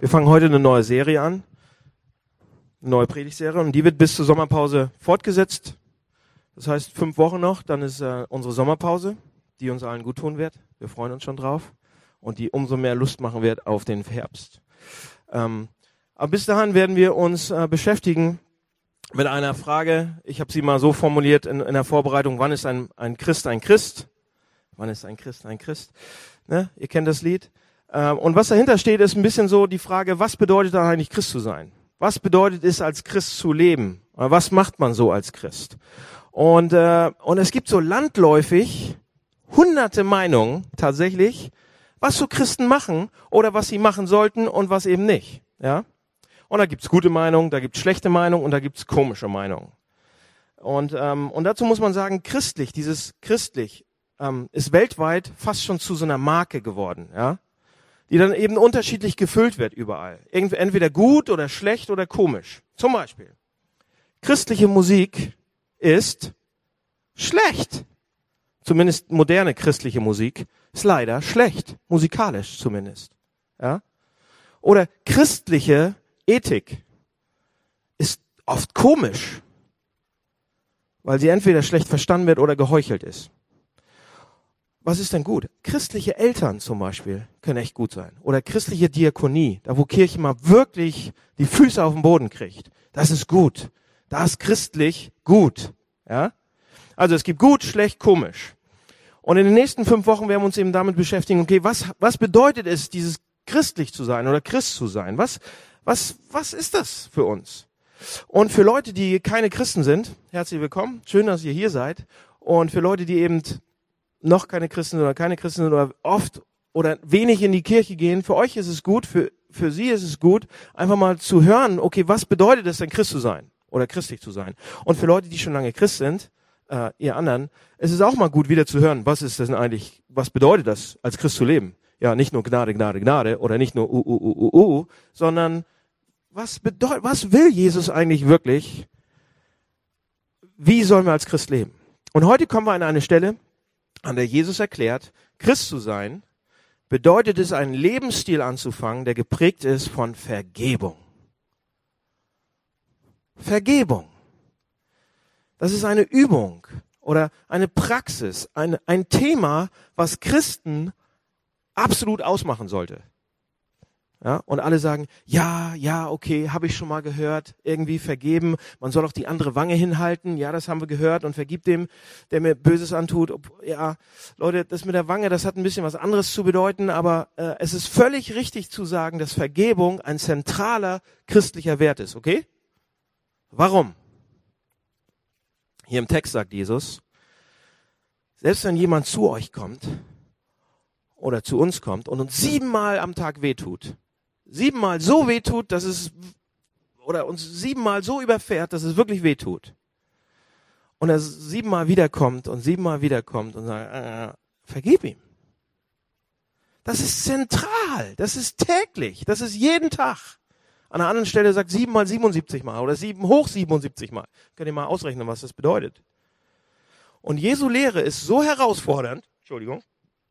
Wir fangen heute eine neue Serie an, eine neue Predigtserie, und die wird bis zur Sommerpause fortgesetzt. Das heißt, fünf Wochen noch, dann ist äh, unsere Sommerpause, die uns allen gut tun wird. Wir freuen uns schon drauf und die umso mehr Lust machen wird auf den Herbst. Ähm, aber bis dahin werden wir uns äh, beschäftigen mit einer Frage. Ich habe sie mal so formuliert in, in der Vorbereitung: Wann ist ein, ein Christ ein Christ? Wann ist ein Christ ein Christ? Ne? Ihr kennt das Lied. Ähm, und was dahinter steht, ist ein bisschen so die Frage, was bedeutet da eigentlich Christ zu sein? Was bedeutet es, als Christ zu leben? Was macht man so als Christ? Und, äh, und es gibt so landläufig hunderte Meinungen tatsächlich, was so Christen machen oder was sie machen sollten und was eben nicht. Ja? Und da gibt's gute Meinungen, da gibt's schlechte Meinungen und da gibt's komische Meinungen. Und, ähm, und dazu muss man sagen, christlich, dieses christlich ähm, ist weltweit fast schon zu so einer Marke geworden. Ja? Die dann eben unterschiedlich gefüllt wird überall. Entweder gut oder schlecht oder komisch. Zum Beispiel, christliche Musik ist schlecht. Zumindest moderne christliche Musik ist leider schlecht, musikalisch zumindest. Ja? Oder christliche Ethik ist oft komisch, weil sie entweder schlecht verstanden wird oder geheuchelt ist was ist denn gut? Christliche Eltern zum Beispiel können echt gut sein. Oder christliche Diakonie, da wo Kirche mal wirklich die Füße auf den Boden kriegt. Das ist gut. Das ist christlich gut. Ja? Also es gibt gut, schlecht, komisch. Und in den nächsten fünf Wochen werden wir uns eben damit beschäftigen, okay, was, was bedeutet es, dieses christlich zu sein oder Christ zu sein? Was, was, was ist das für uns? Und für Leute, die keine Christen sind, herzlich willkommen. Schön, dass ihr hier seid. Und für Leute, die eben noch keine Christen oder keine Christen oder oft oder wenig in die Kirche gehen, für euch ist es gut, für, für sie ist es gut, einfach mal zu hören, okay, was bedeutet es denn Christ zu sein oder christlich zu sein? Und für Leute, die schon lange Christ sind, äh, ihr anderen, es ist auch mal gut, wieder zu hören, was ist denn eigentlich, was bedeutet das, als Christ zu leben? Ja, nicht nur Gnade, Gnade, Gnade oder nicht nur u, u, u, u, u, sondern was bedeutet, was will Jesus eigentlich wirklich? Wie sollen wir als Christ leben? Und heute kommen wir an eine Stelle, an der Jesus erklärt, Christ zu sein, bedeutet es, einen Lebensstil anzufangen, der geprägt ist von Vergebung. Vergebung. Das ist eine Übung oder eine Praxis, ein, ein Thema, was Christen absolut ausmachen sollte. Ja, und alle sagen, ja, ja, okay, habe ich schon mal gehört, irgendwie vergeben, man soll auch die andere Wange hinhalten, ja, das haben wir gehört und vergibt dem, der mir Böses antut. Ja, Leute, das mit der Wange, das hat ein bisschen was anderes zu bedeuten, aber äh, es ist völlig richtig zu sagen, dass Vergebung ein zentraler christlicher Wert ist, okay? Warum? Hier im Text sagt Jesus, selbst wenn jemand zu euch kommt oder zu uns kommt und uns siebenmal am Tag wehtut, siebenmal so wehtut, dass es, oder uns siebenmal so überfährt, dass es wirklich wehtut. Und er siebenmal wiederkommt und siebenmal wiederkommt und sagt, äh, vergib ihm. Das ist zentral, das ist täglich, das ist jeden Tag. An einer anderen Stelle sagt sieben mal 77 mal oder sieben hoch 77 mal. Könnt ihr mal ausrechnen, was das bedeutet. Und Jesu Lehre ist so herausfordernd, Entschuldigung,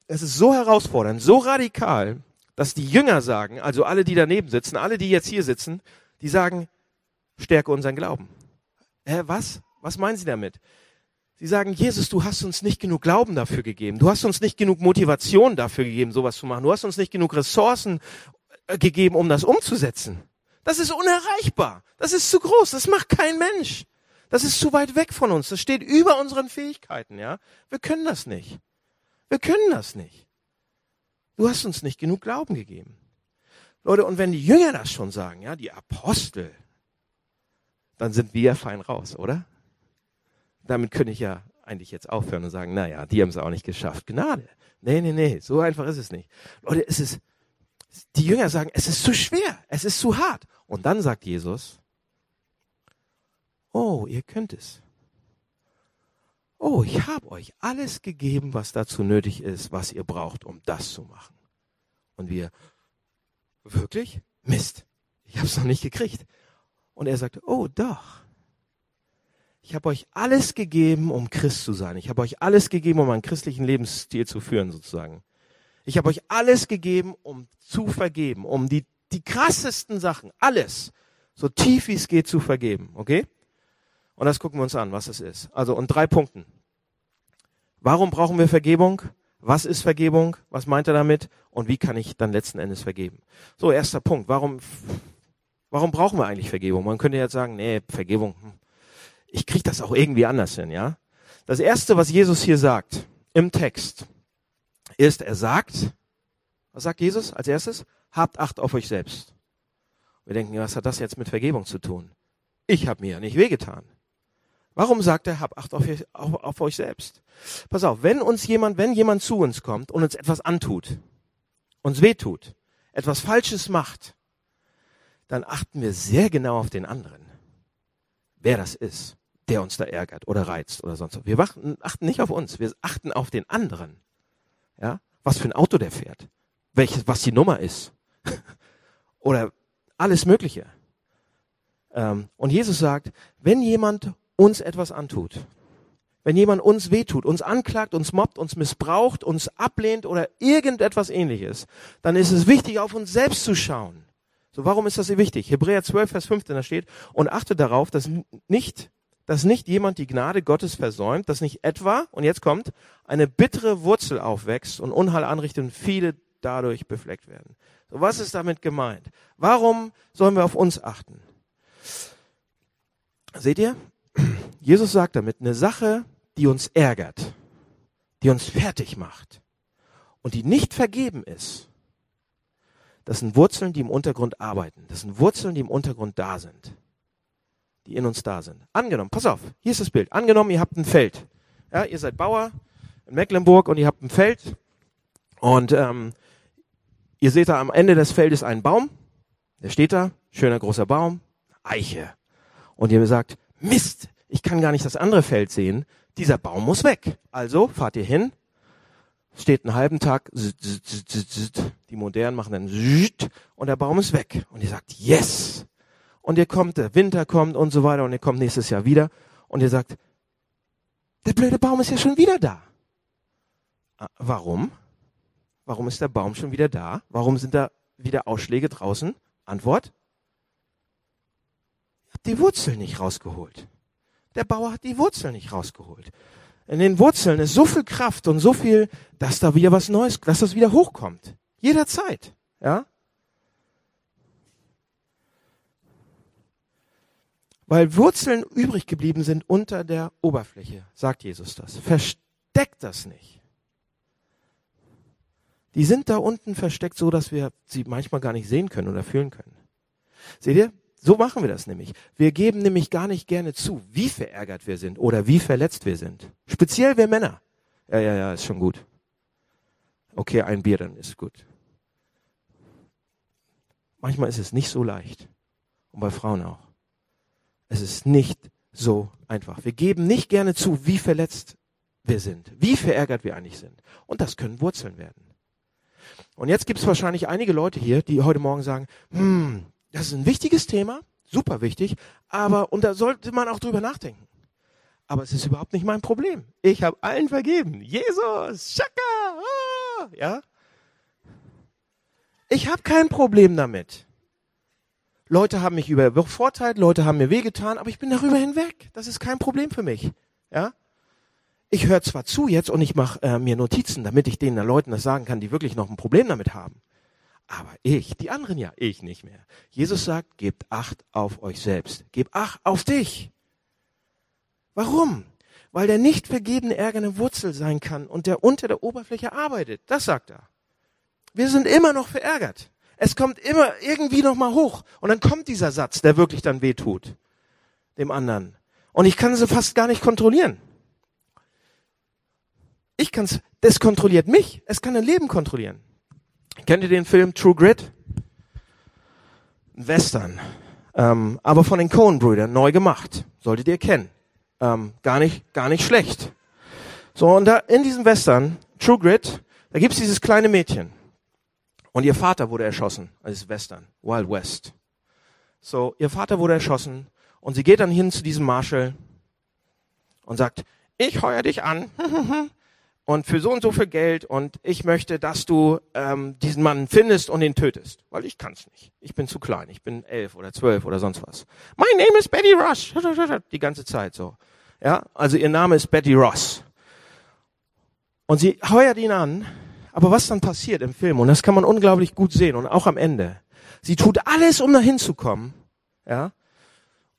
es ist so herausfordernd, so radikal, dass die Jünger sagen, also alle, die daneben sitzen, alle, die jetzt hier sitzen, die sagen, stärke unseren Glauben. Hä, was? Was meinen Sie damit? Sie sagen, Jesus, du hast uns nicht genug Glauben dafür gegeben. Du hast uns nicht genug Motivation dafür gegeben, sowas zu machen. Du hast uns nicht genug Ressourcen äh, gegeben, um das umzusetzen. Das ist unerreichbar. Das ist zu groß. Das macht kein Mensch. Das ist zu weit weg von uns. Das steht über unseren Fähigkeiten, ja. Wir können das nicht. Wir können das nicht. Du hast uns nicht genug Glauben gegeben. Leute, und wenn die Jünger das schon sagen, ja, die Apostel, dann sind wir ja fein raus, oder? Damit könnte ich ja eigentlich jetzt aufhören und sagen, naja, die haben es auch nicht geschafft. Gnade. Nee, nee, nee, so einfach ist es nicht. Leute, es ist, die Jünger sagen, es ist zu schwer, es ist zu hart. Und dann sagt Jesus, oh, ihr könnt es oh, ich habe euch alles gegeben, was dazu nötig ist, was ihr braucht, um das zu machen. Und wir, wirklich? Mist, ich habe es noch nicht gekriegt. Und er sagte, oh doch, ich habe euch alles gegeben, um Christ zu sein. Ich habe euch alles gegeben, um einen christlichen Lebensstil zu führen, sozusagen. Ich habe euch alles gegeben, um zu vergeben, um die die krassesten Sachen, alles, so tief wie es geht zu vergeben, okay? Und das gucken wir uns an, was es ist. Also, und drei Punkten. Warum brauchen wir Vergebung? Was ist Vergebung? Was meint er damit? Und wie kann ich dann letzten Endes vergeben? So, erster Punkt. Warum, warum brauchen wir eigentlich Vergebung? Man könnte jetzt sagen, nee, Vergebung, hm, ich kriege das auch irgendwie anders hin, ja? Das erste, was Jesus hier sagt im Text, ist, er sagt, was sagt Jesus als erstes? Habt Acht auf euch selbst. Wir denken, was hat das jetzt mit Vergebung zu tun? Ich habe mir ja nicht wehgetan. Warum sagt er, hab Acht auf, auf, auf euch selbst? Pass auf, wenn uns jemand, wenn jemand zu uns kommt und uns etwas antut, uns wehtut, etwas Falsches macht, dann achten wir sehr genau auf den anderen. Wer das ist, der uns da ärgert oder reizt oder sonst was. Wir achten nicht auf uns, wir achten auf den anderen. Ja? Was für ein Auto der fährt, welches, was die Nummer ist. oder alles Mögliche. Ähm, und Jesus sagt, wenn jemand uns etwas antut, wenn jemand uns wehtut, uns anklagt, uns mobbt, uns missbraucht, uns ablehnt oder irgendetwas ähnliches, dann ist es wichtig, auf uns selbst zu schauen. So, warum ist das so wichtig? Hebräer 12, Vers 15, da steht, und achte darauf, dass nicht, dass nicht jemand die Gnade Gottes versäumt, dass nicht etwa, und jetzt kommt, eine bittere Wurzel aufwächst und Unheil anrichtet und viele dadurch befleckt werden. So, was ist damit gemeint? Warum sollen wir auf uns achten? Seht ihr? Jesus sagt damit, eine Sache, die uns ärgert, die uns fertig macht und die nicht vergeben ist, das sind Wurzeln, die im Untergrund arbeiten. Das sind Wurzeln, die im Untergrund da sind. Die in uns da sind. Angenommen, pass auf, hier ist das Bild. Angenommen, ihr habt ein Feld. Ja, ihr seid Bauer in Mecklenburg und ihr habt ein Feld. Und ähm, ihr seht da am Ende des Feldes einen Baum. Der steht da, schöner großer Baum, Eiche. Und ihr sagt, Mist, ich kann gar nicht das andere Feld sehen, dieser Baum muss weg. Also fahrt ihr hin, steht einen halben Tag, die Modernen machen dann und der Baum ist weg. Und ihr sagt, yes. Und ihr kommt, der Winter kommt und so weiter und ihr kommt nächstes Jahr wieder und ihr sagt, der blöde Baum ist ja schon wieder da. Ah, warum? Warum ist der Baum schon wieder da? Warum sind da wieder Ausschläge draußen? Antwort? Ihr habt die Wurzel nicht rausgeholt. Der Bauer hat die Wurzeln nicht rausgeholt. In den Wurzeln ist so viel Kraft und so viel, dass da wieder was Neues, dass das wieder hochkommt. Jederzeit. Ja? Weil Wurzeln übrig geblieben sind unter der Oberfläche, sagt Jesus das. Versteckt das nicht. Die sind da unten versteckt, so dass wir sie manchmal gar nicht sehen können oder fühlen können. Seht ihr? So machen wir das nämlich. Wir geben nämlich gar nicht gerne zu, wie verärgert wir sind oder wie verletzt wir sind. Speziell wir Männer. Ja, ja, ja, ist schon gut. Okay, ein Bier, dann ist gut. Manchmal ist es nicht so leicht. Und bei Frauen auch. Es ist nicht so einfach. Wir geben nicht gerne zu, wie verletzt wir sind, wie verärgert wir eigentlich sind. Und das können Wurzeln werden. Und jetzt gibt es wahrscheinlich einige Leute hier, die heute Morgen sagen, hm, das ist ein wichtiges Thema, super wichtig, aber, und da sollte man auch drüber nachdenken. Aber es ist überhaupt nicht mein Problem. Ich habe allen vergeben. Jesus, Shaka, ah, ja. Ich habe kein Problem damit. Leute haben mich übervorteilt, Leute haben mir wehgetan, aber ich bin darüber hinweg. Das ist kein Problem für mich. Ja? Ich höre zwar zu jetzt und ich mache äh, mir Notizen, damit ich den Leuten das sagen kann, die wirklich noch ein Problem damit haben. Aber ich, die anderen ja, ich nicht mehr. Jesus sagt, gebt Acht auf euch selbst. Gebt Acht auf dich. Warum? Weil der nicht vergebene Ärger eine Wurzel sein kann und der unter der Oberfläche arbeitet. Das sagt er. Wir sind immer noch verärgert. Es kommt immer irgendwie noch mal hoch. Und dann kommt dieser Satz, der wirklich dann weh tut. Dem anderen. Und ich kann sie fast gar nicht kontrollieren. Ich kann's, das kontrolliert mich. Es kann ein Leben kontrollieren. Kennt ihr den Film True Grit? Western. Ähm, aber von den Coen-Brüdern neu gemacht. Solltet ihr kennen. Ähm, gar nicht, gar nicht schlecht. So, und da in diesem Western, True Grit, da gibt's dieses kleine Mädchen. Und ihr Vater wurde erschossen. Das Western. Wild West. So, ihr Vater wurde erschossen. Und sie geht dann hin zu diesem Marshall und sagt, ich heuer dich an. und für so und so viel Geld und ich möchte, dass du ähm, diesen Mann findest und ihn tötest, weil ich kann's nicht. Ich bin zu klein. Ich bin elf oder zwölf oder sonst was. My name is Betty Ross. Die ganze Zeit so. Ja, also ihr Name ist Betty Ross. Und sie heuert ihn an. Aber was dann passiert im Film, und das kann man unglaublich gut sehen, und auch am Ende, sie tut alles, um dahin zu kommen, ja,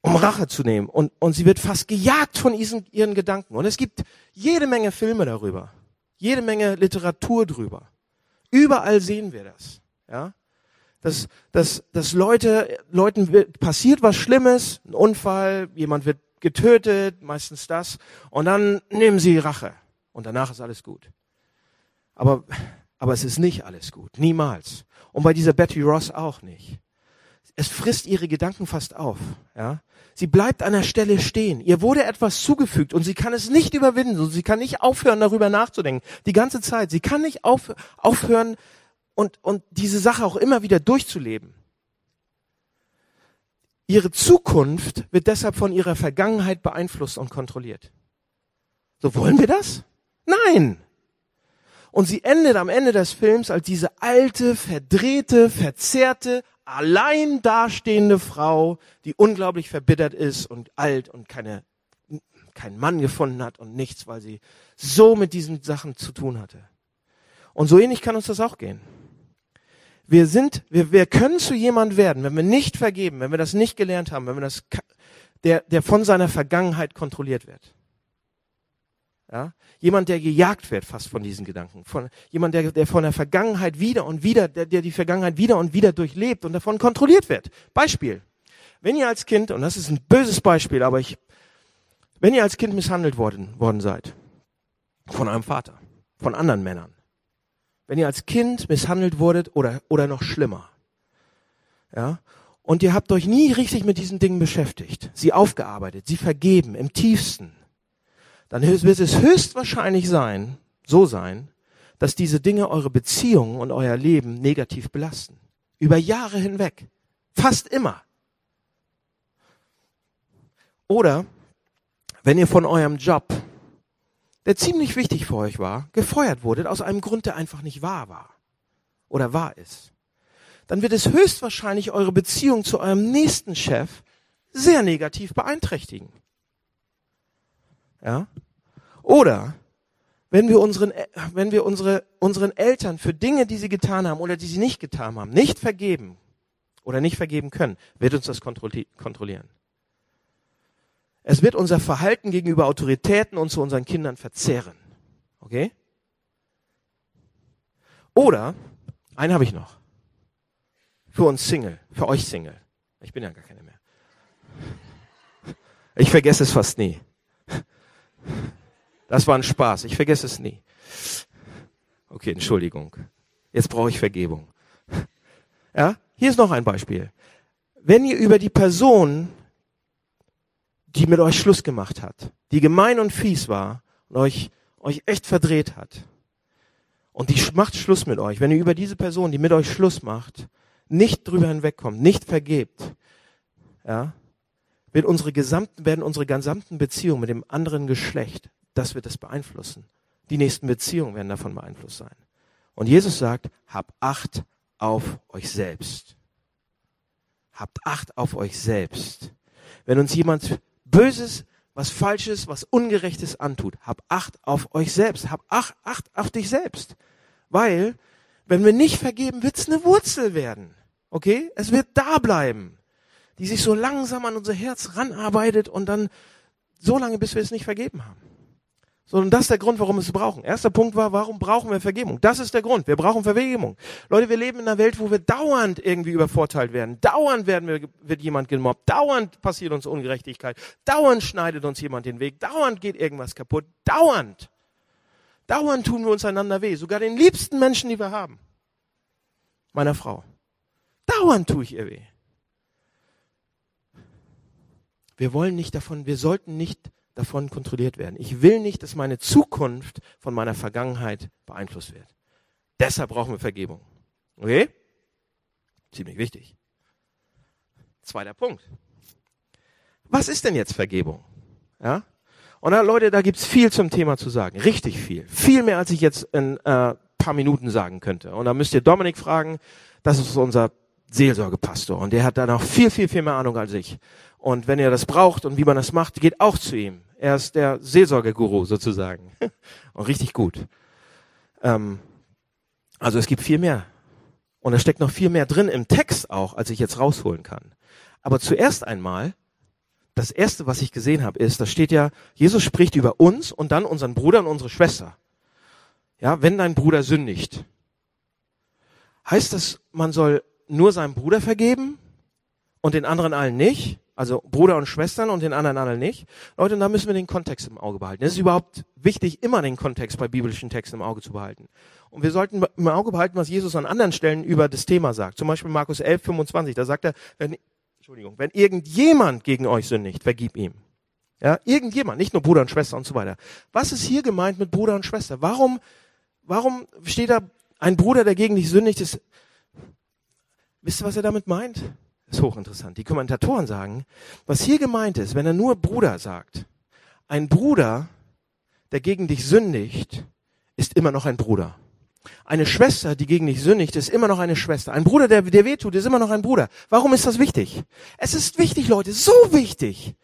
um Rache zu nehmen. Und, und sie wird fast gejagt von diesen, ihren Gedanken. Und es gibt jede Menge Filme darüber, jede Menge Literatur drüber. Überall sehen wir das, ja. Dass, dass, dass Leute, Leuten wird, passiert was Schlimmes, ein Unfall, jemand wird getötet, meistens das, und dann nehmen sie Rache und danach ist alles gut. Aber, aber es ist nicht alles gut, niemals. Und bei dieser Betty Ross auch nicht. Es frisst ihre Gedanken fast auf, ja. Sie bleibt an der Stelle stehen. Ihr wurde etwas zugefügt und sie kann es nicht überwinden. Sie kann nicht aufhören, darüber nachzudenken. Die ganze Zeit. Sie kann nicht auf, aufhören und, und diese Sache auch immer wieder durchzuleben. Ihre Zukunft wird deshalb von ihrer Vergangenheit beeinflusst und kontrolliert. So wollen wir das? Nein! Und sie endet am Ende des Films als diese alte, verdrehte, verzerrte, allein dastehende Frau, die unglaublich verbittert ist und alt und keine, keinen Mann gefunden hat und nichts, weil sie so mit diesen Sachen zu tun hatte. Und so ähnlich kann uns das auch gehen. Wir sind, wir, wir können zu jemand werden, wenn wir nicht vergeben, wenn wir das nicht gelernt haben, wenn wir das, der, der von seiner Vergangenheit kontrolliert wird. Ja? Jemand, der gejagt wird fast von diesen Gedanken. Von, jemand, der, der von der Vergangenheit wieder und wieder, der, der die Vergangenheit wieder und wieder durchlebt und davon kontrolliert wird. Beispiel. Wenn ihr als Kind, und das ist ein böses Beispiel, aber ich, wenn ihr als Kind misshandelt worden, worden seid, von einem Vater, von anderen Männern, wenn ihr als Kind misshandelt wurdet oder, oder noch schlimmer. Ja? Und ihr habt euch nie richtig mit diesen Dingen beschäftigt, sie aufgearbeitet, sie vergeben im tiefsten. Dann wird es höchstwahrscheinlich sein, so sein, dass diese Dinge eure Beziehungen und euer Leben negativ belasten. Über Jahre hinweg. Fast immer. Oder wenn ihr von eurem Job der ziemlich wichtig für euch war, gefeuert wurde aus einem Grund, der einfach nicht wahr war oder wahr ist, dann wird es höchstwahrscheinlich eure Beziehung zu eurem nächsten Chef sehr negativ beeinträchtigen. Ja? Oder wenn wir unseren, wenn wir unsere, unseren Eltern für Dinge, die sie getan haben oder die sie nicht getan haben, nicht vergeben oder nicht vergeben können, wird uns das kontrollieren. Es wird unser Verhalten gegenüber Autoritäten und zu unseren Kindern verzehren. Okay? Oder, einen habe ich noch. Für uns Single, für euch Single. Ich bin ja gar keine mehr. Ich vergesse es fast nie. Das war ein Spaß. Ich vergesse es nie. Okay, Entschuldigung. Jetzt brauche ich Vergebung. Ja, hier ist noch ein Beispiel. Wenn ihr über die Person die mit euch Schluss gemacht hat, die gemein und fies war und euch, euch echt verdreht hat. Und die macht Schluss mit euch. Wenn ihr über diese Person, die mit euch Schluss macht, nicht drüber hinwegkommt, nicht vergebt, ja, wird unsere gesamten, werden unsere gesamten Beziehungen mit dem anderen Geschlecht, das wird es beeinflussen. Die nächsten Beziehungen werden davon beeinflusst sein. Und Jesus sagt, habt Acht auf euch selbst. Habt Acht auf euch selbst. Wenn uns jemand Böses, was Falsches, was Ungerechtes antut. Hab Acht auf euch selbst. Hab Acht, Acht auf dich selbst. Weil, wenn wir nicht vergeben, wird's eine Wurzel werden. Okay? Es wird da bleiben. Die sich so langsam an unser Herz ranarbeitet und dann so lange, bis wir es nicht vergeben haben. Sondern das ist der Grund, warum wir es brauchen. Erster Punkt war, warum brauchen wir Vergebung? Das ist der Grund. Wir brauchen Vergebung. Leute, wir leben in einer Welt, wo wir dauernd irgendwie übervorteilt werden. Dauernd werden wir, wird jemand gemobbt. Dauernd passiert uns Ungerechtigkeit. Dauernd schneidet uns jemand den Weg. Dauernd geht irgendwas kaputt. Dauernd. Dauernd tun wir uns einander weh. Sogar den liebsten Menschen, die wir haben. Meiner Frau. Dauernd tue ich ihr weh. Wir wollen nicht davon, wir sollten nicht davon kontrolliert werden. Ich will nicht, dass meine Zukunft von meiner Vergangenheit beeinflusst wird. Deshalb brauchen wir Vergebung. Okay? Ziemlich wichtig. Zweiter Punkt. Was ist denn jetzt Vergebung? Ja? Und da, Leute, da gibt's viel zum Thema zu sagen. Richtig viel. Viel mehr, als ich jetzt in äh, paar Minuten sagen könnte. Und da müsst ihr Dominik fragen. Das ist unser Seelsorgepastor. Und der hat da noch viel, viel, viel mehr Ahnung als ich. Und wenn ihr das braucht und wie man das macht, geht auch zu ihm. Er ist der Seelsorgeguru sozusagen. Und richtig gut. Ähm, also es gibt viel mehr. Und da steckt noch viel mehr drin im Text auch, als ich jetzt rausholen kann. Aber zuerst einmal, das erste, was ich gesehen habe, ist, da steht ja, Jesus spricht über uns und dann unseren Bruder und unsere Schwester. Ja, wenn dein Bruder sündigt. Heißt das, man soll nur seinem Bruder vergeben und den anderen allen nicht? Also Bruder und Schwestern und den anderen allen nicht? Leute, da müssen wir den Kontext im Auge behalten. Es ist überhaupt wichtig, immer den Kontext bei biblischen Texten im Auge zu behalten. Und wir sollten im Auge behalten, was Jesus an anderen Stellen über das Thema sagt. Zum Beispiel Markus 11, 25. Da sagt er, wenn, Entschuldigung, wenn irgendjemand gegen euch sündigt, vergib ihm. Ja, irgendjemand, nicht nur Bruder und Schwester und so weiter. Was ist hier gemeint mit Bruder und Schwester? Warum, warum steht da ein Bruder, der gegen dich sündigt, ist, wisst ihr, was er damit meint? Ist hochinteressant. Die Kommentatoren sagen, was hier gemeint ist, wenn er nur Bruder sagt, ein Bruder, der gegen dich sündigt, ist immer noch ein Bruder. Eine Schwester, die gegen dich sündigt, ist immer noch eine Schwester. Ein Bruder, der dir wehtut, ist immer noch ein Bruder. Warum ist das wichtig? Es ist wichtig, Leute, so wichtig.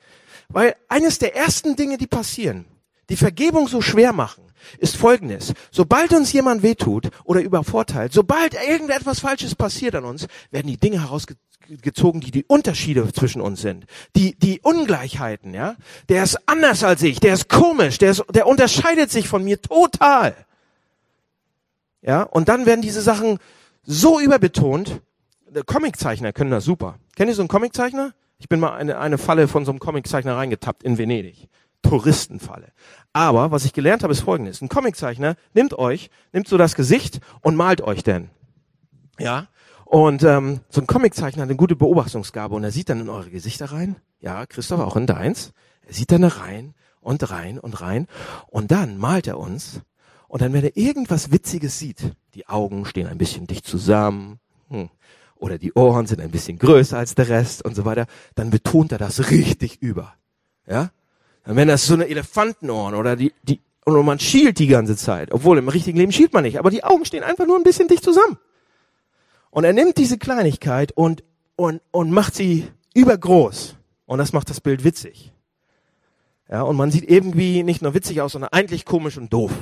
Weil eines der ersten Dinge, die passieren, die Vergebung so schwer machen, ist folgendes. Sobald uns jemand wehtut oder übervorteilt, sobald irgendetwas Falsches passiert an uns, werden die Dinge herausgezogen, die die Unterschiede zwischen uns sind. Die, die Ungleichheiten, ja. Der ist anders als ich, der ist komisch, der, ist, der unterscheidet sich von mir total. Ja, und dann werden diese Sachen so überbetont. Comiczeichner können das super. Kennt ihr so einen Comiczeichner? Ich bin mal eine, eine Falle von so einem Comiczeichner reingetappt in Venedig. Touristenfalle. Aber was ich gelernt habe, ist folgendes. Ein Comiczeichner nimmt euch, nimmt so das Gesicht und malt euch denn. Ja? Und ähm, so ein Comiczeichner hat eine gute Beobachtungsgabe und er sieht dann in eure Gesichter rein. Ja, Christoph, auch in deins. Er sieht dann rein und rein und rein. Und dann malt er uns. Und dann, wenn er irgendwas Witziges sieht, die Augen stehen ein bisschen dicht zusammen, hm, oder die Ohren sind ein bisschen größer als der Rest und so weiter, dann betont er das richtig über. Ja? Dann wenn das so eine Elefantenohren oder die, die, und man schielt die ganze Zeit. Obwohl im richtigen Leben schielt man nicht, aber die Augen stehen einfach nur ein bisschen dicht zusammen. Und er nimmt diese Kleinigkeit und, und, und macht sie übergroß. Und das macht das Bild witzig. Ja, und man sieht irgendwie nicht nur witzig aus, sondern eigentlich komisch und doof.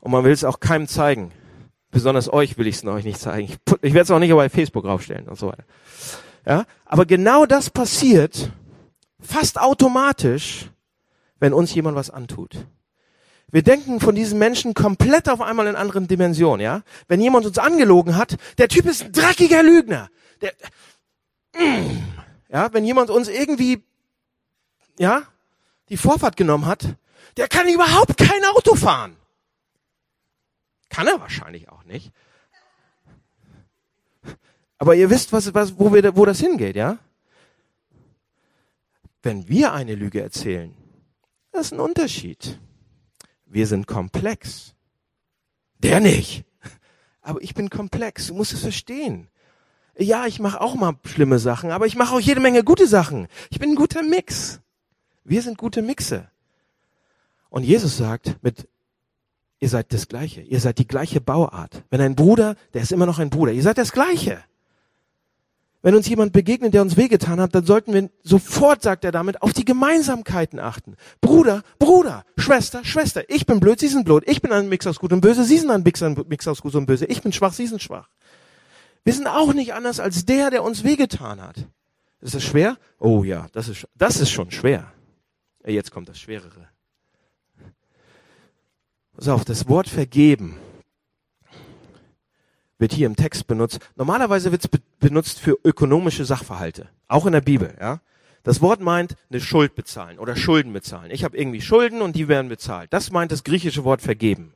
Und man will es auch keinem zeigen. Besonders euch will ich es euch nicht zeigen. Ich, ich werde es auch nicht bei Facebook raufstellen und so weiter. Ja, aber genau das passiert, fast automatisch, wenn uns jemand was antut. Wir denken von diesen Menschen komplett auf einmal in anderen Dimensionen, ja? Wenn jemand uns angelogen hat, der Typ ist ein dreckiger Lügner. Der, ja, wenn jemand uns irgendwie, ja, die Vorfahrt genommen hat, der kann überhaupt kein Auto fahren. Kann er wahrscheinlich auch nicht. Aber ihr wisst, was, was, wo, wir, wo das hingeht, ja? Wenn wir eine Lüge erzählen, das ist ein Unterschied. Wir sind komplex. Der nicht. Aber ich bin komplex. Du musst es verstehen. Ja, ich mache auch mal schlimme Sachen, aber ich mache auch jede Menge gute Sachen. Ich bin ein guter Mix. Wir sind gute Mixe. Und Jesus sagt, mit, ihr seid das Gleiche. Ihr seid die gleiche Bauart. Wenn ein Bruder, der ist immer noch ein Bruder. Ihr seid das Gleiche. Wenn uns jemand begegnet, der uns wehgetan hat, dann sollten wir sofort, sagt er damit, auf die Gemeinsamkeiten achten. Bruder, Bruder, Schwester, Schwester. Ich bin blöd, Sie sind blöd. Ich bin ein Mix aus Gut und Böse, Sie sind ein Mix aus Gut und Böse. Ich bin schwach, Sie sind schwach. Wir sind auch nicht anders als der, der uns wehgetan hat. Ist das schwer? Oh ja, das ist, das ist schon schwer. Jetzt kommt das Schwerere. Pass auf, das Wort vergeben wird hier im Text benutzt. Normalerweise wird es be benutzt für ökonomische Sachverhalte, auch in der Bibel. Ja, das Wort meint eine Schuld bezahlen oder Schulden bezahlen. Ich habe irgendwie Schulden und die werden bezahlt. Das meint das griechische Wort vergeben.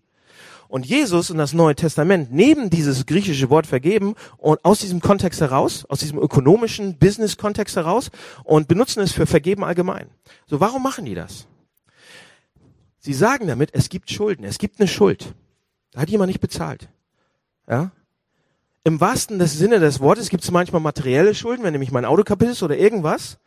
Und Jesus und das Neue Testament nehmen dieses griechische Wort vergeben und aus diesem Kontext heraus, aus diesem ökonomischen Business-Kontext heraus und benutzen es für vergeben allgemein. So, warum machen die das? Sie sagen damit, es gibt Schulden, es gibt eine Schuld. Da hat jemand nicht bezahlt. Ja? Im wahrsten Sinne des Wortes gibt es manchmal materielle Schulden, wenn nämlich mein Auto kaputt ist oder irgendwas.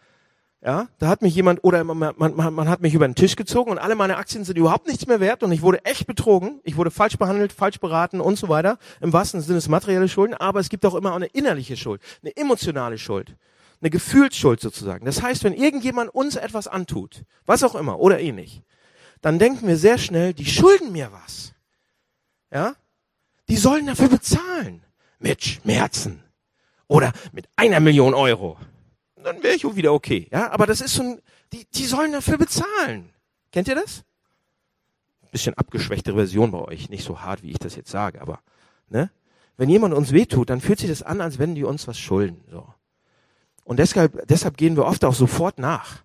Ja, da hat mich jemand oder man, man, man hat mich über den Tisch gezogen und alle meine Aktien sind überhaupt nichts mehr wert und ich wurde echt betrogen, ich wurde falsch behandelt, falsch beraten und so weiter. Im wahrsten Sinne des materielle Schulden, aber es gibt auch immer eine innerliche Schuld, eine emotionale Schuld, eine Gefühlsschuld sozusagen. Das heißt, wenn irgendjemand uns etwas antut, was auch immer oder ähnlich, dann denken wir sehr schnell, die schulden mir was. Ja? Die sollen dafür bezahlen. Mit Schmerzen. Oder mit einer Million Euro dann wäre ich auch wieder okay. Ja, aber das ist so ein, die, die sollen dafür bezahlen. Kennt ihr das? Bisschen abgeschwächte Version bei euch, nicht so hart, wie ich das jetzt sage, aber ne? Wenn jemand uns wehtut, dann fühlt sich das an, als wenn die uns was schulden. So. Und deshalb, deshalb gehen wir oft auch sofort nach.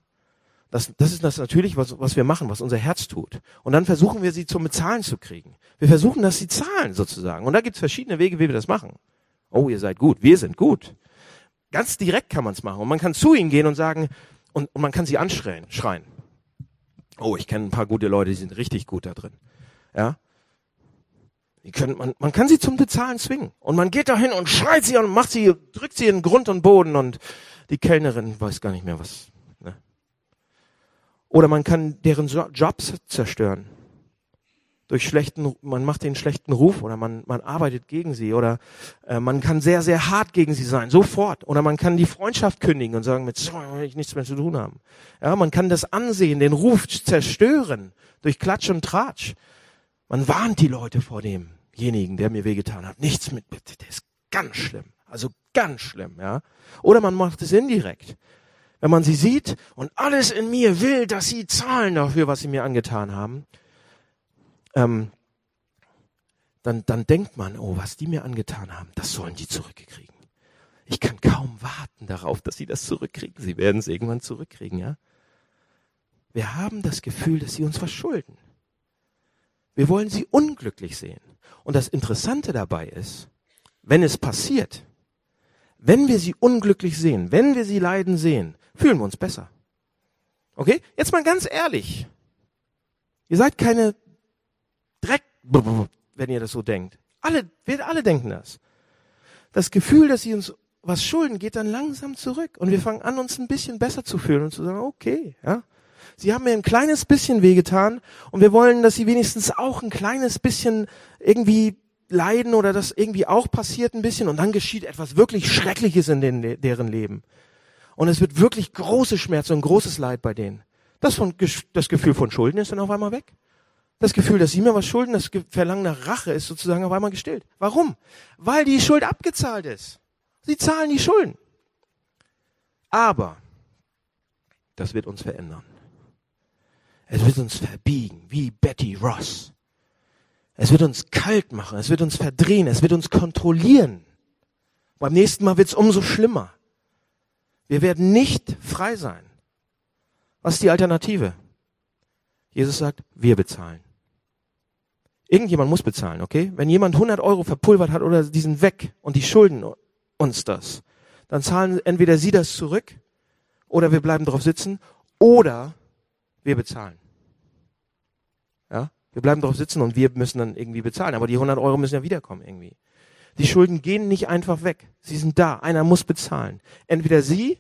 Das, das ist das natürlich, was, was wir machen, was unser Herz tut. Und dann versuchen wir sie zum Bezahlen zu kriegen. Wir versuchen, dass sie zahlen sozusagen. Und da gibt es verschiedene Wege, wie wir das machen. Oh, ihr seid gut, wir sind gut. Ganz direkt kann man es machen. Und man kann zu ihnen gehen und sagen, und, und man kann sie anschreien, schreien. Oh, ich kenne ein paar gute Leute, die sind richtig gut da drin. Ja. Die können, man, man kann sie zum Bezahlen zwingen. Und man geht dahin und schreit sie und macht sie, drückt sie in Grund und Boden und die Kellnerin weiß gar nicht mehr was. Oder man kann deren Jobs zerstören durch schlechten, man macht den schlechten Ruf oder man, man arbeitet gegen sie oder äh, man kann sehr, sehr hart gegen sie sein, sofort. Oder man kann die Freundschaft kündigen und sagen, mit so will ich nichts mehr zu tun haben. Ja, man kann das Ansehen, den Ruf zerstören durch Klatsch und Tratsch. Man warnt die Leute vor demjenigen, der mir wehgetan hat. Nichts mit, der ist ganz schlimm. Also ganz schlimm, ja. Oder man macht es indirekt. Wenn man sie sieht und alles in mir will, dass sie zahlen dafür, was sie mir angetan haben, ähm, dann, dann denkt man, oh, was die mir angetan haben, das sollen die zurückkriegen. Ich kann kaum warten darauf, dass sie das zurückkriegen. Sie werden es irgendwann zurückkriegen, ja? Wir haben das Gefühl, dass sie uns verschulden. Wir wollen sie unglücklich sehen. Und das Interessante dabei ist, wenn es passiert, wenn wir sie unglücklich sehen, wenn wir sie leiden sehen, fühlen wir uns besser. Okay? Jetzt mal ganz ehrlich. Ihr seid keine Dreck, wenn ihr das so denkt. Alle, wir alle denken das. Das Gefühl, dass sie uns was schulden, geht dann langsam zurück und wir fangen an, uns ein bisschen besser zu fühlen und zu sagen, okay, ja. Sie haben mir ein kleines bisschen wehgetan und wir wollen, dass sie wenigstens auch ein kleines bisschen irgendwie leiden oder das irgendwie auch passiert ein bisschen und dann geschieht etwas wirklich Schreckliches in den, deren Leben. Und es wird wirklich große Schmerzen und großes Leid bei denen. Das, von, das Gefühl von Schulden ist dann auf einmal weg. Das Gefühl, dass sie mir was schulden, das Verlangen nach Rache ist sozusagen auf einmal gestillt. Warum? Weil die Schuld abgezahlt ist. Sie zahlen die Schulden. Aber das wird uns verändern. Es wird uns verbiegen, wie Betty Ross. Es wird uns kalt machen, es wird uns verdrehen, es wird uns kontrollieren. Beim nächsten Mal wird es umso schlimmer. Wir werden nicht frei sein. Was ist die Alternative? Jesus sagt, wir bezahlen. Irgendjemand muss bezahlen, okay? Wenn jemand 100 Euro verpulvert hat oder die sind weg und die schulden uns das, dann zahlen entweder sie das zurück oder wir bleiben drauf sitzen oder wir bezahlen. Ja? Wir bleiben drauf sitzen und wir müssen dann irgendwie bezahlen. Aber die 100 Euro müssen ja wiederkommen irgendwie. Die Schulden gehen nicht einfach weg. Sie sind da. Einer muss bezahlen. Entweder sie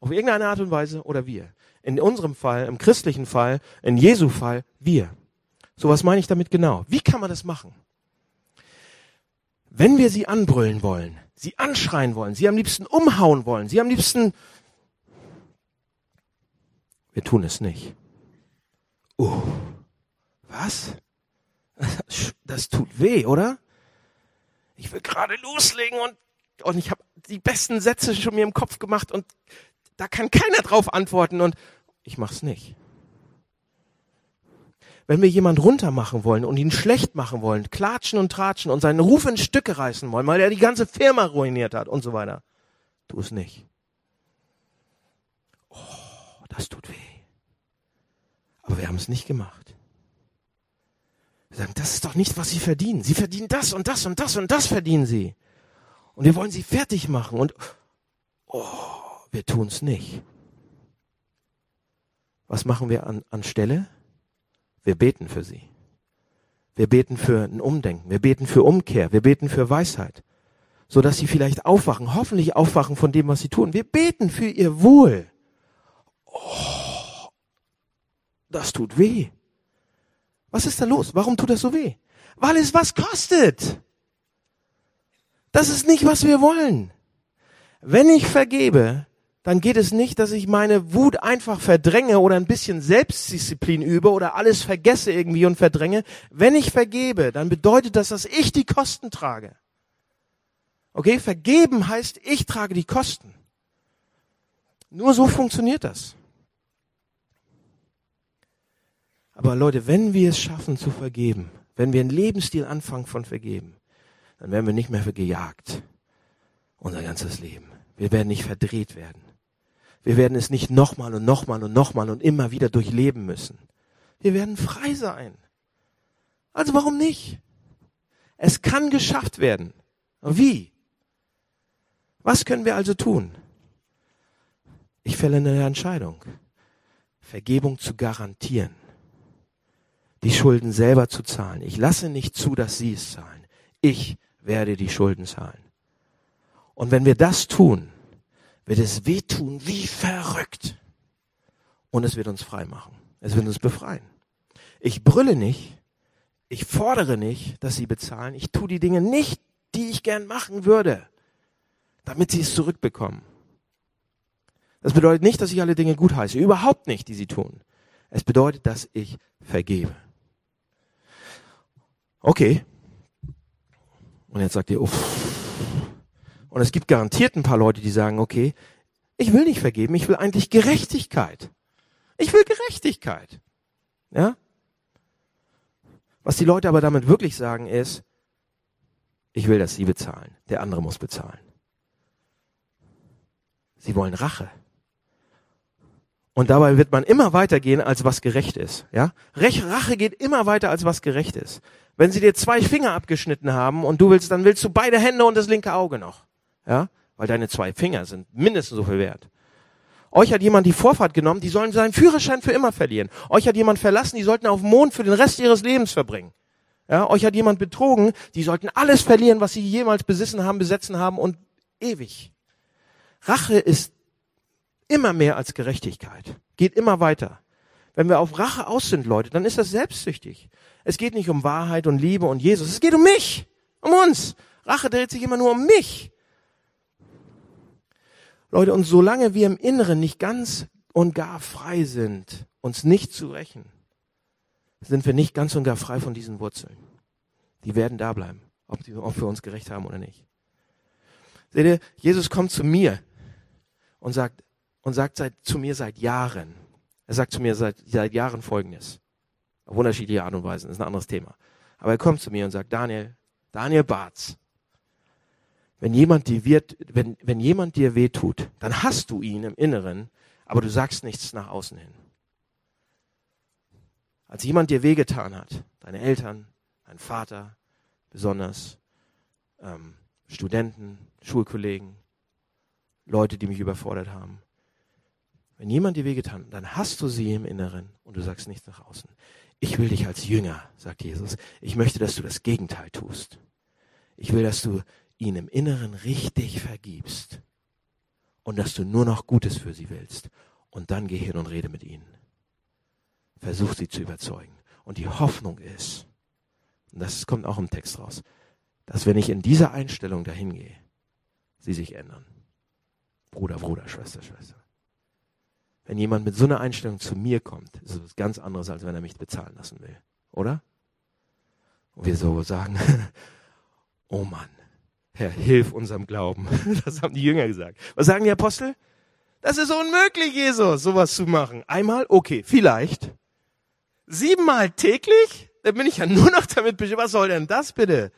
auf irgendeine Art und Weise oder wir. In unserem Fall, im christlichen Fall, in Jesu Fall, wir. So was meine ich damit genau. Wie kann man das machen? Wenn wir sie anbrüllen wollen, sie anschreien wollen, sie am liebsten umhauen wollen, sie am liebsten, wir tun es nicht. Uh, was? Das tut weh, oder? Ich will gerade loslegen und, und ich habe die besten Sätze schon mir im Kopf gemacht und da kann keiner drauf antworten und ich mach's nicht. Wenn wir jemand runtermachen wollen und ihn schlecht machen wollen, klatschen und tratschen und seinen Ruf in Stücke reißen wollen, weil er die ganze Firma ruiniert hat und so weiter, tu es nicht. Oh, das tut weh. Aber wir haben es nicht gemacht. Sagen, das ist doch nicht, was sie verdienen. Sie verdienen das und das und das und das verdienen sie. Und wir wollen sie fertig machen und oh, wir tun es nicht. Was machen wir an, anstelle? Wir beten für sie. Wir beten für ein Umdenken. Wir beten für Umkehr. Wir beten für Weisheit. So dass sie vielleicht aufwachen, hoffentlich aufwachen von dem, was sie tun. Wir beten für ihr Wohl. Oh, das tut weh. Was ist da los? Warum tut das so weh? Weil es was kostet. Das ist nicht, was wir wollen. Wenn ich vergebe, dann geht es nicht, dass ich meine Wut einfach verdränge oder ein bisschen Selbstdisziplin übe oder alles vergesse irgendwie und verdränge. Wenn ich vergebe, dann bedeutet das, dass ich die Kosten trage. Okay, vergeben heißt, ich trage die Kosten. Nur so funktioniert das. Aber Leute, wenn wir es schaffen zu vergeben, wenn wir einen Lebensstil anfangen von vergeben, dann werden wir nicht mehr gejagt. Unser ganzes Leben. Wir werden nicht verdreht werden. Wir werden es nicht nochmal und nochmal und nochmal und immer wieder durchleben müssen. Wir werden frei sein. Also warum nicht? Es kann geschafft werden. Wie? Was können wir also tun? Ich fälle eine Entscheidung. Vergebung zu garantieren. Die Schulden selber zu zahlen. Ich lasse nicht zu, dass Sie es zahlen. Ich werde die Schulden zahlen. Und wenn wir das tun, wird es wehtun wie verrückt. Und es wird uns frei machen. Es wird uns befreien. Ich brülle nicht. Ich fordere nicht, dass Sie bezahlen. Ich tue die Dinge nicht, die ich gern machen würde damit sie es zurückbekommen. Das bedeutet nicht, dass ich alle Dinge gut heiße. Überhaupt nicht, die sie tun. Es bedeutet, dass ich vergebe. Okay. Und jetzt sagt ihr, uff. Und es gibt garantiert ein paar Leute, die sagen, okay, ich will nicht vergeben, ich will eigentlich Gerechtigkeit. Ich will Gerechtigkeit. Ja? Was die Leute aber damit wirklich sagen ist, ich will, dass sie bezahlen. Der andere muss bezahlen. Sie wollen Rache. Und dabei wird man immer weitergehen, als was gerecht ist. Ja? Rache geht immer weiter, als was gerecht ist. Wenn sie dir zwei Finger abgeschnitten haben und du willst, dann willst du beide Hände und das linke Auge noch. Ja? Weil deine zwei Finger sind mindestens so viel wert. Euch hat jemand die Vorfahrt genommen, die sollen seinen Führerschein für immer verlieren. Euch hat jemand verlassen, die sollten auf dem Mond für den Rest ihres Lebens verbringen. Ja, euch hat jemand betrogen, die sollten alles verlieren, was sie jemals besessen haben, besetzen haben und ewig. Rache ist immer mehr als Gerechtigkeit. Geht immer weiter. Wenn wir auf Rache aus sind, Leute, dann ist das selbstsüchtig. Es geht nicht um Wahrheit und Liebe und Jesus. Es geht um mich. Um uns. Rache dreht sich immer nur um mich. Leute, und solange wir im Inneren nicht ganz und gar frei sind, uns nicht zu rächen, sind wir nicht ganz und gar frei von diesen Wurzeln. Die werden da bleiben, ob, die, ob wir uns gerecht haben oder nicht. Seht ihr, Jesus kommt zu mir und sagt, und sagt seit, zu mir seit Jahren, er sagt zu mir seit, seit Jahren Folgendes. Auf unterschiedliche Art und Weise, das ist ein anderes Thema. Aber er kommt zu mir und sagt, Daniel, Daniel Barz, wenn jemand dir wird, wenn, wenn jemand dir wehtut, dann hast du ihn im Inneren, aber du sagst nichts nach außen hin. Als jemand dir wehgetan hat, deine Eltern, dein Vater, besonders ähm, Studenten, Schulkollegen, Leute, die mich überfordert haben. Wenn jemand dir wehgetan, dann hast du sie im Inneren und du sagst nichts nach außen. Ich will dich als Jünger, sagt Jesus. Ich möchte, dass du das Gegenteil tust. Ich will, dass du ihn im Inneren richtig vergibst und dass du nur noch Gutes für sie willst. Und dann geh hin und rede mit ihnen. Versuch sie zu überzeugen. Und die Hoffnung ist, und das kommt auch im Text raus, dass wenn ich in dieser Einstellung dahin gehe, sie sich ändern. Bruder, Bruder, Schwester, Schwester. Wenn jemand mit so einer Einstellung zu mir kommt, ist es was ganz anderes, als wenn er mich bezahlen lassen will. Oder? Und wir so sagen, oh Mann, Herr, hilf unserem Glauben. Das haben die Jünger gesagt. Was sagen die Apostel? Das ist unmöglich, Jesus, sowas zu machen. Einmal, okay, vielleicht. Siebenmal täglich? Dann bin ich ja nur noch damit beschäftigt. Was soll denn das bitte?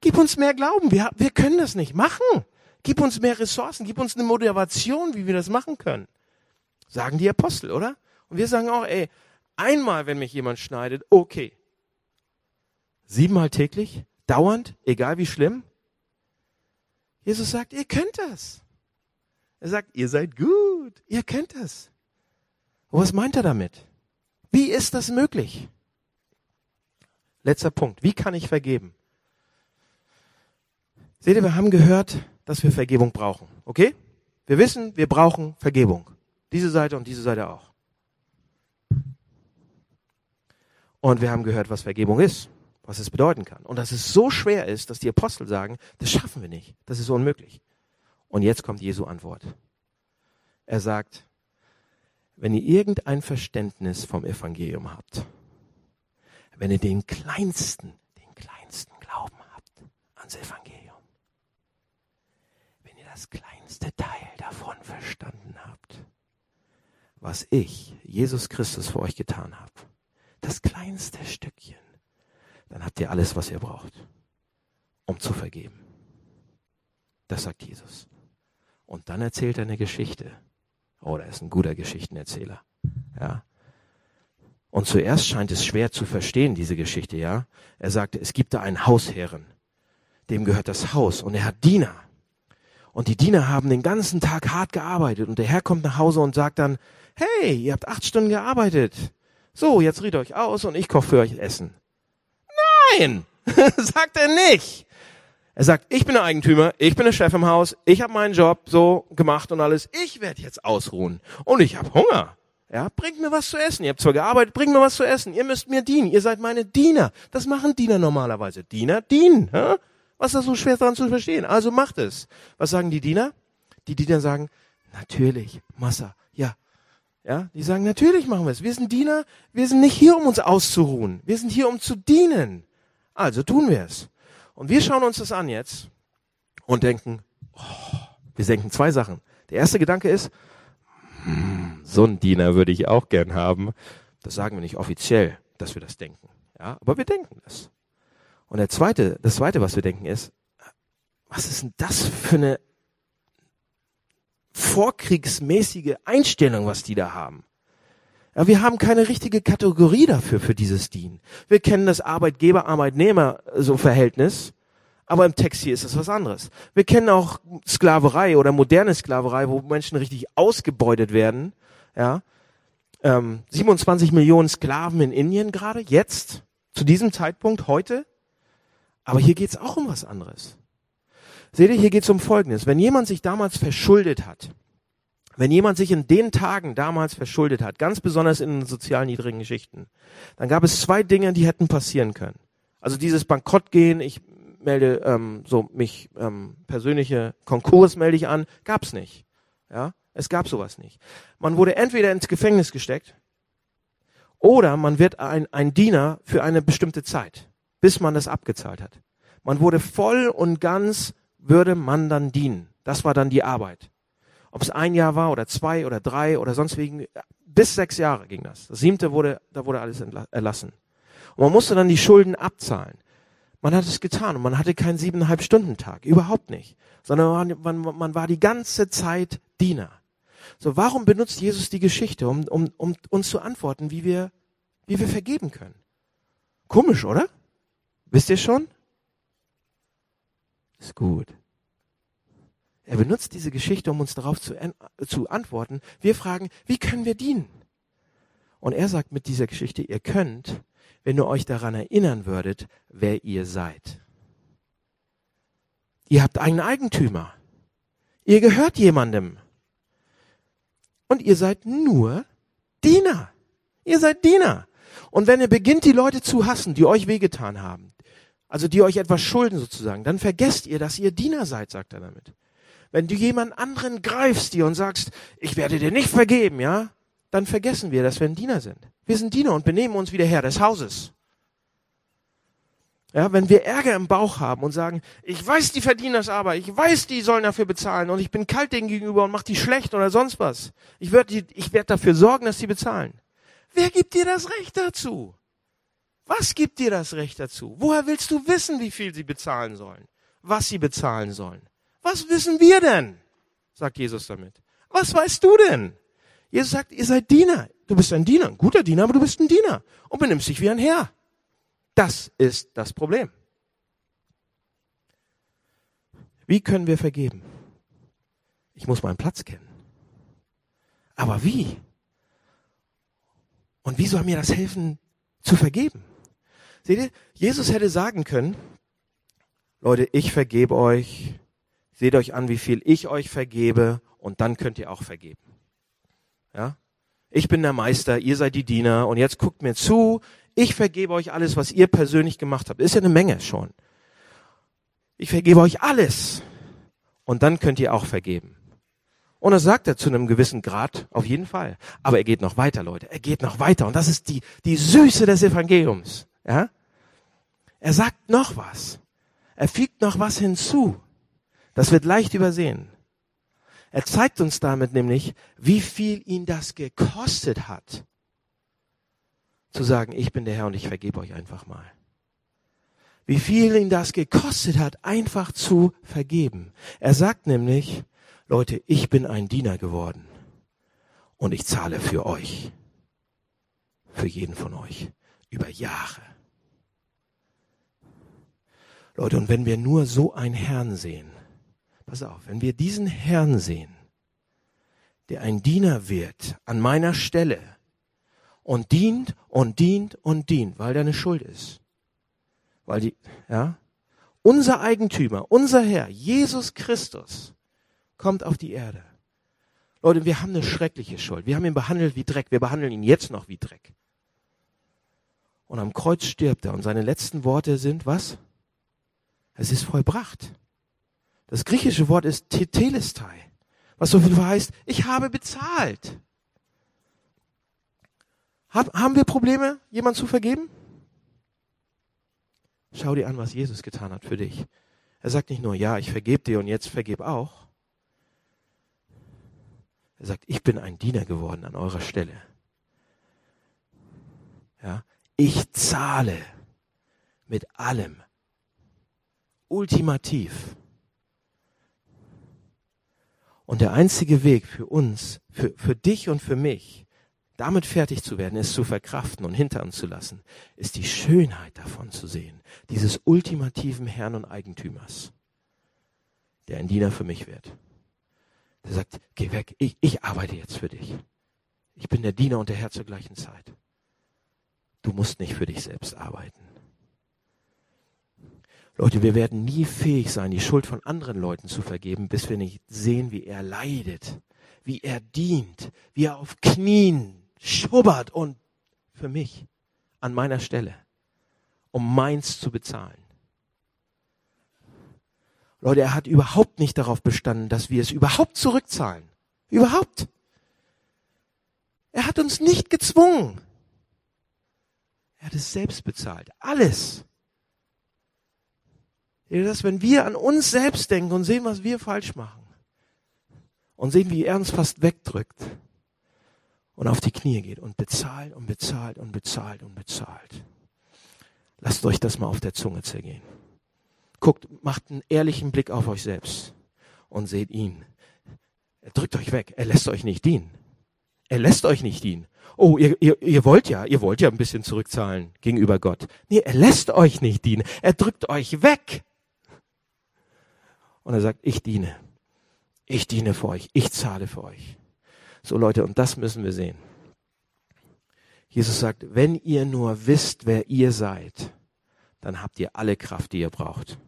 Gib uns mehr Glauben. Wir, wir können das nicht machen. Gib uns mehr Ressourcen, gib uns eine Motivation, wie wir das machen können. Sagen die Apostel, oder? Und wir sagen auch, ey, einmal, wenn mich jemand schneidet, okay. Siebenmal täglich, dauernd, egal wie schlimm. Jesus sagt, ihr könnt das. Er sagt, ihr seid gut, ihr könnt das. Und was meint er damit? Wie ist das möglich? Letzter Punkt. Wie kann ich vergeben? Seht ihr, wir haben gehört, dass wir Vergebung brauchen. Okay? Wir wissen, wir brauchen Vergebung. Diese Seite und diese Seite auch. Und wir haben gehört, was Vergebung ist, was es bedeuten kann. Und dass es so schwer ist, dass die Apostel sagen, das schaffen wir nicht, das ist unmöglich. Und jetzt kommt Jesu Antwort. Er sagt, wenn ihr irgendein Verständnis vom Evangelium habt, wenn ihr den kleinsten, den kleinsten Glauben habt ans Evangelium, wenn ihr das kleinste Teil davon verstanden habt, was ich, Jesus Christus, für euch getan habe, das kleinste Stückchen, dann habt ihr alles, was ihr braucht, um zu vergeben. Das sagt Jesus. Und dann erzählt er eine Geschichte. Oh, er ist ein guter Geschichtenerzähler. Ja. Und zuerst scheint es schwer zu verstehen, diese Geschichte, ja. Er sagte, es gibt da einen Hausherren. Dem gehört das Haus und er hat Diener. Und die Diener haben den ganzen Tag hart gearbeitet und der Herr kommt nach Hause und sagt dann, hey, ihr habt acht Stunden gearbeitet. So, jetzt riet euch aus und ich koche für euch Essen. Nein, sagt er nicht. Er sagt, ich bin der Eigentümer, ich bin der Chef im Haus, ich habe meinen Job so gemacht und alles. Ich werde jetzt ausruhen und ich habe Hunger. Ja, bringt mir was zu essen. Ihr habt zwar gearbeitet, bringt mir was zu essen. Ihr müsst mir dienen. Ihr seid meine Diener. Das machen Diener normalerweise. Diener dienen. Hä? Was ist da so schwer daran zu verstehen? Also macht es. Was sagen die Diener? Die Diener sagen, natürlich, Massa, ja. Ja, die sagen, natürlich machen wir es. Wir sind Diener. Wir sind nicht hier, um uns auszuruhen. Wir sind hier, um zu dienen. Also tun wir es. Und wir schauen uns das an jetzt und denken, oh, wir denken zwei Sachen. Der erste Gedanke ist, hm, so einen Diener würde ich auch gern haben. Das sagen wir nicht offiziell, dass wir das denken. Ja, aber wir denken das. Und der zweite, das zweite, was wir denken, ist, was ist denn das für eine vorkriegsmäßige Einstellung, was die da haben? Ja, wir haben keine richtige Kategorie dafür, für dieses Dienen. Wir kennen das Arbeitgeber-Arbeitnehmer so Verhältnis, aber im Text hier ist es was anderes. Wir kennen auch Sklaverei oder moderne Sklaverei, wo Menschen richtig ausgebeutet werden. Ja, ähm, 27 Millionen Sklaven in Indien gerade, jetzt, zu diesem Zeitpunkt, heute. Aber hier geht's auch um was anderes. Seht ihr, hier geht's um Folgendes. Wenn jemand sich damals verschuldet hat, wenn jemand sich in den Tagen damals verschuldet hat, ganz besonders in sozial niedrigen Geschichten, dann gab es zwei Dinge, die hätten passieren können. Also dieses Bankrottgehen, ich melde ähm, so mich ähm, persönliche Konkurs melde ich an, gab's nicht. Ja, es gab sowas nicht. Man wurde entweder ins Gefängnis gesteckt oder man wird ein, ein Diener für eine bestimmte Zeit, bis man das abgezahlt hat. Man wurde voll und ganz würde man dann dienen. Das war dann die Arbeit. Ob es ein Jahr war oder zwei oder drei oder sonst wegen, bis sechs Jahre ging das. Das siebte wurde, da wurde alles erlassen. Und man musste dann die Schulden abzahlen. Man hat es getan und man hatte keinen siebeneinhalb Stunden Tag, überhaupt nicht, sondern man, man, man war die ganze Zeit Diener. So, warum benutzt Jesus die Geschichte, um, um, um uns zu antworten, wie wir, wie wir vergeben können? Komisch, oder? Wisst ihr schon? Ist gut. Er benutzt diese Geschichte, um uns darauf zu, zu antworten. Wir fragen, wie können wir dienen? Und er sagt mit dieser Geschichte, ihr könnt, wenn ihr euch daran erinnern würdet, wer ihr seid. Ihr habt einen Eigentümer. Ihr gehört jemandem. Und ihr seid nur Diener. Ihr seid Diener. Und wenn ihr beginnt, die Leute zu hassen, die euch wehgetan haben, also die euch etwas schulden sozusagen, dann vergesst ihr, dass ihr Diener seid, sagt er damit. Wenn du jemand anderen greifst dir und sagst, ich werde dir nicht vergeben, ja, dann vergessen wir, dass wir ein Diener sind. Wir sind Diener und benehmen uns wie der Herr des Hauses. Ja, wenn wir Ärger im Bauch haben und sagen, ich weiß, die verdienen das aber, ich weiß, die sollen dafür bezahlen und ich bin kalt denen gegenüber und mach die schlecht oder sonst was. Ich werde ich werd dafür sorgen, dass sie bezahlen. Wer gibt dir das Recht dazu? Was gibt dir das Recht dazu? Woher willst du wissen, wie viel sie bezahlen sollen? Was sie bezahlen sollen? Was wissen wir denn? sagt Jesus damit. Was weißt du denn? Jesus sagt, ihr seid Diener. Du bist ein Diener, ein guter Diener, aber du bist ein Diener und benimmst dich wie ein Herr. Das ist das Problem. Wie können wir vergeben? Ich muss meinen Platz kennen. Aber wie? Und wie soll mir das helfen zu vergeben? Seht ihr, Jesus hätte sagen können, Leute, ich vergebe euch, seht euch an, wie viel ich euch vergebe und dann könnt ihr auch vergeben. Ja? Ich bin der Meister, ihr seid die Diener und jetzt guckt mir zu. Ich vergebe euch alles, was ihr persönlich gemacht habt. Ist ja eine Menge schon. Ich vergebe euch alles. Und dann könnt ihr auch vergeben. Und das sagt er zu einem gewissen Grad, auf jeden Fall. Aber er geht noch weiter, Leute. Er geht noch weiter. Und das ist die, die Süße des Evangeliums. Ja? Er sagt noch was. Er fügt noch was hinzu. Das wird leicht übersehen. Er zeigt uns damit nämlich, wie viel ihn das gekostet hat, zu sagen, ich bin der Herr und ich vergebe euch einfach mal. Wie viel ihn das gekostet hat, einfach zu vergeben. Er sagt nämlich, Leute, ich bin ein Diener geworden und ich zahle für euch, für jeden von euch, über Jahre. Leute, und wenn wir nur so einen Herrn sehen, pass auf, wenn wir diesen Herrn sehen, der ein Diener wird an meiner Stelle und dient und dient und dient, weil der eine Schuld ist. Weil die, ja, unser Eigentümer, unser Herr, Jesus Christus, kommt auf die Erde. Leute, wir haben eine schreckliche Schuld. Wir haben ihn behandelt wie Dreck. Wir behandeln ihn jetzt noch wie Dreck. Und am Kreuz stirbt er. Und seine letzten Worte sind was? Es ist vollbracht. Das griechische Wort ist tetelestai, was so viel heißt, ich habe bezahlt. Hab, haben wir Probleme, jemand zu vergeben? Schau dir an, was Jesus getan hat für dich. Er sagt nicht nur, ja, ich vergebe dir und jetzt vergeb auch. Er sagt, ich bin ein Diener geworden an eurer Stelle. Ja, ich zahle mit allem. Ultimativ. Und der einzige Weg für uns, für, für dich und für mich, damit fertig zu werden, es zu verkraften und hinter uns zu lassen, ist die Schönheit davon zu sehen, dieses ultimativen Herrn und Eigentümers, der ein Diener für mich wird. Der sagt, geh weg, ich, ich arbeite jetzt für dich. Ich bin der Diener und der Herr zur gleichen Zeit. Du musst nicht für dich selbst arbeiten. Leute, wir werden nie fähig sein, die Schuld von anderen Leuten zu vergeben, bis wir nicht sehen, wie er leidet, wie er dient, wie er auf Knien schubbert und für mich an meiner Stelle, um meins zu bezahlen. Leute, er hat überhaupt nicht darauf bestanden, dass wir es überhaupt zurückzahlen. Überhaupt. Er hat uns nicht gezwungen. Er hat es selbst bezahlt. Alles. Dass wenn wir an uns selbst denken und sehen, was wir falsch machen und sehen, wie er uns fast wegdrückt und auf die Knie geht und bezahlt und bezahlt und bezahlt und bezahlt. Lasst euch das mal auf der Zunge zergehen. Guckt, macht einen ehrlichen Blick auf euch selbst und seht ihn. Er drückt euch weg. Er lässt euch nicht dienen. Er lässt euch nicht dienen. Oh, ihr, ihr, ihr wollt ja, ihr wollt ja ein bisschen zurückzahlen gegenüber Gott. Nee, er lässt euch nicht dienen. Er drückt euch weg. Und er sagt, ich diene. Ich diene für euch. Ich zahle für euch. So Leute, und das müssen wir sehen. Jesus sagt, wenn ihr nur wisst, wer ihr seid, dann habt ihr alle Kraft, die ihr braucht.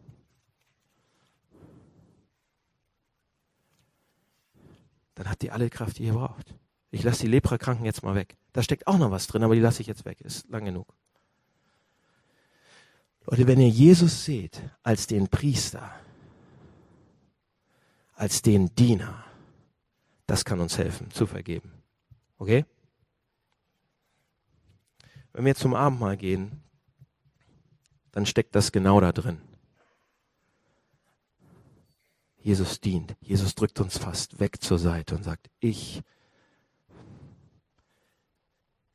Dann habt ihr alle Kraft, die ihr braucht. Ich lasse die Leprakranken jetzt mal weg. Da steckt auch noch was drin, aber die lasse ich jetzt weg. Ist lang genug. Leute, wenn ihr Jesus seht als den Priester, als den Diener, das kann uns helfen, zu vergeben. Okay? Wenn wir zum Abendmahl gehen, dann steckt das genau da drin. Jesus dient. Jesus drückt uns fast weg zur Seite und sagt, ich,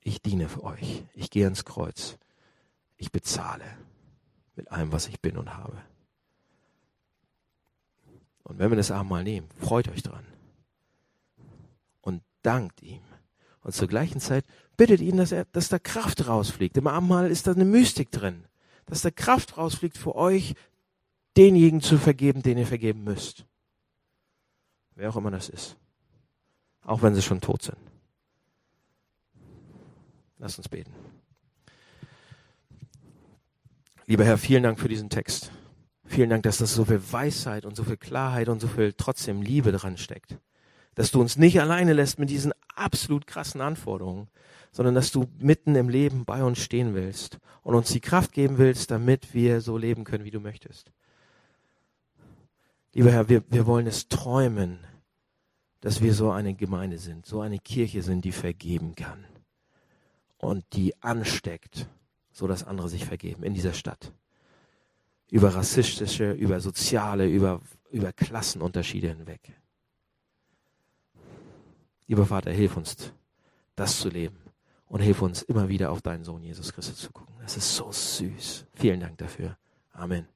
ich diene für euch. Ich gehe ans Kreuz. Ich bezahle mit allem, was ich bin und habe. Und wenn wir das Abendmahl nehmen, freut euch dran. Und dankt ihm. Und zur gleichen Zeit bittet ihn, dass, er, dass da Kraft rausfliegt. Im Abendmahl ist da eine Mystik drin. Dass da Kraft rausfliegt für euch, denjenigen zu vergeben, den ihr vergeben müsst. Wer auch immer das ist. Auch wenn sie schon tot sind. Lass uns beten. Lieber Herr, vielen Dank für diesen Text. Vielen Dank, dass das so viel Weisheit und so viel Klarheit und so viel trotzdem Liebe dran steckt. Dass du uns nicht alleine lässt mit diesen absolut krassen Anforderungen, sondern dass du mitten im Leben bei uns stehen willst und uns die Kraft geben willst, damit wir so leben können, wie du möchtest. Lieber Herr, wir, wir wollen es träumen, dass wir so eine Gemeinde sind, so eine Kirche sind, die vergeben kann und die ansteckt, so dass andere sich vergeben in dieser Stadt. Über rassistische, über soziale, über, über Klassenunterschiede hinweg. Lieber Vater, hilf uns, das zu leben. Und hilf uns immer wieder auf deinen Sohn Jesus Christus zu gucken. Das ist so süß. Vielen Dank dafür. Amen.